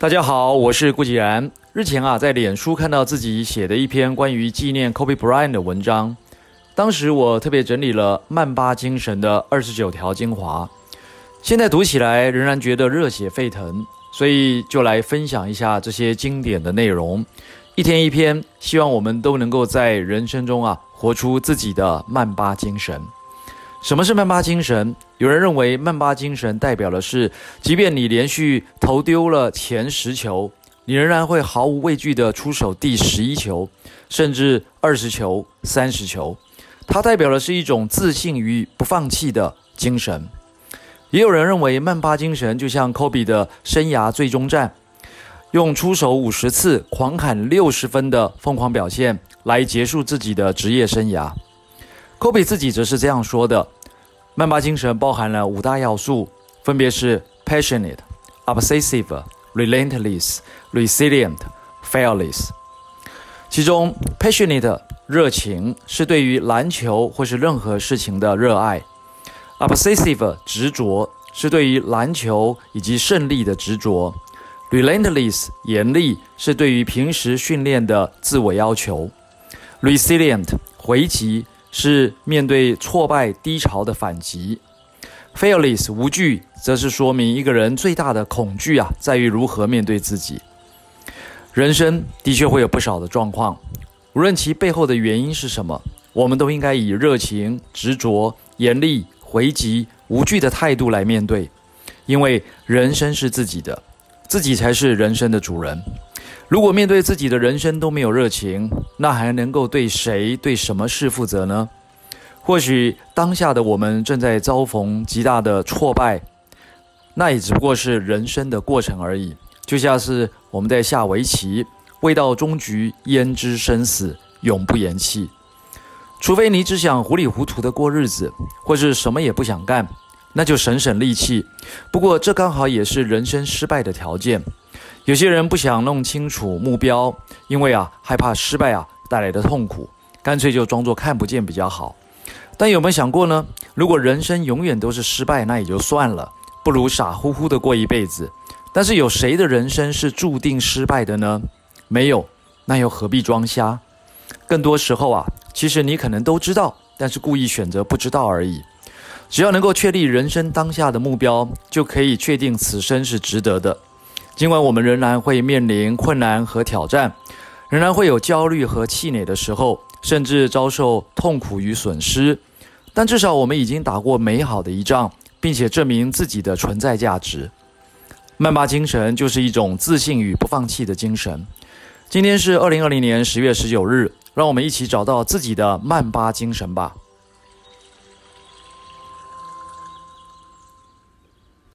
大家好，我是顾继然。日前啊，在脸书看到自己写的一篇关于纪念 Kobe Bryant 的文章，当时我特别整理了曼巴精神的二十九条精华，现在读起来仍然觉得热血沸腾，所以就来分享一下这些经典的内容，一天一篇，希望我们都能够在人生中啊，活出自己的曼巴精神。什么是曼巴精神？有人认为曼巴精神代表的是，即便你连续投丢了前十球，你仍然会毫无畏惧地出手第十一球，甚至二十球、三十球。它代表的是一种自信与不放弃的精神。也有人认为曼巴精神就像科比的生涯最终战，用出手五十次、狂砍六十分的疯狂表现来结束自己的职业生涯。科比自己则是这样说的：“曼巴精神包含了五大要素，分别是 passionate、obsessive、relentless、resilient、fearless。其中，passionate 热情是对于篮球或是任何事情的热爱；obsessive 执着是对于篮球以及胜利的执着；relentless 严厉是对于平时训练的自我要求；resilient 回击。”是面对挫败低潮的反击，fearless 无惧，则是说明一个人最大的恐惧啊，在于如何面对自己。人生的确会有不少的状况，无论其背后的原因是什么，我们都应该以热情、执着、严厉、回击、无惧的态度来面对，因为人生是自己的，自己才是人生的主人。如果面对自己的人生都没有热情，那还能够对谁、对什么事负责呢？或许当下的我们正在遭逢极大的挫败，那也只不过是人生的过程而已。就像是我们在下围棋，未到终局焉知生死，永不言弃。除非你只想糊里糊涂的过日子，或是什么也不想干，那就省省力气。不过这刚好也是人生失败的条件。有些人不想弄清楚目标，因为啊害怕失败啊带来的痛苦，干脆就装作看不见比较好。但有没有想过呢？如果人生永远都是失败，那也就算了，不如傻乎乎的过一辈子。但是有谁的人生是注定失败的呢？没有，那又何必装瞎？更多时候啊，其实你可能都知道，但是故意选择不知道而已。只要能够确立人生当下的目标，就可以确定此生是值得的。尽管我们仍然会面临困难和挑战，仍然会有焦虑和气馁的时候，甚至遭受痛苦与损失，但至少我们已经打过美好的一仗，并且证明自己的存在价值。曼巴精神就是一种自信与不放弃的精神。今天是二零二零年十月十九日，让我们一起找到自己的曼巴精神吧。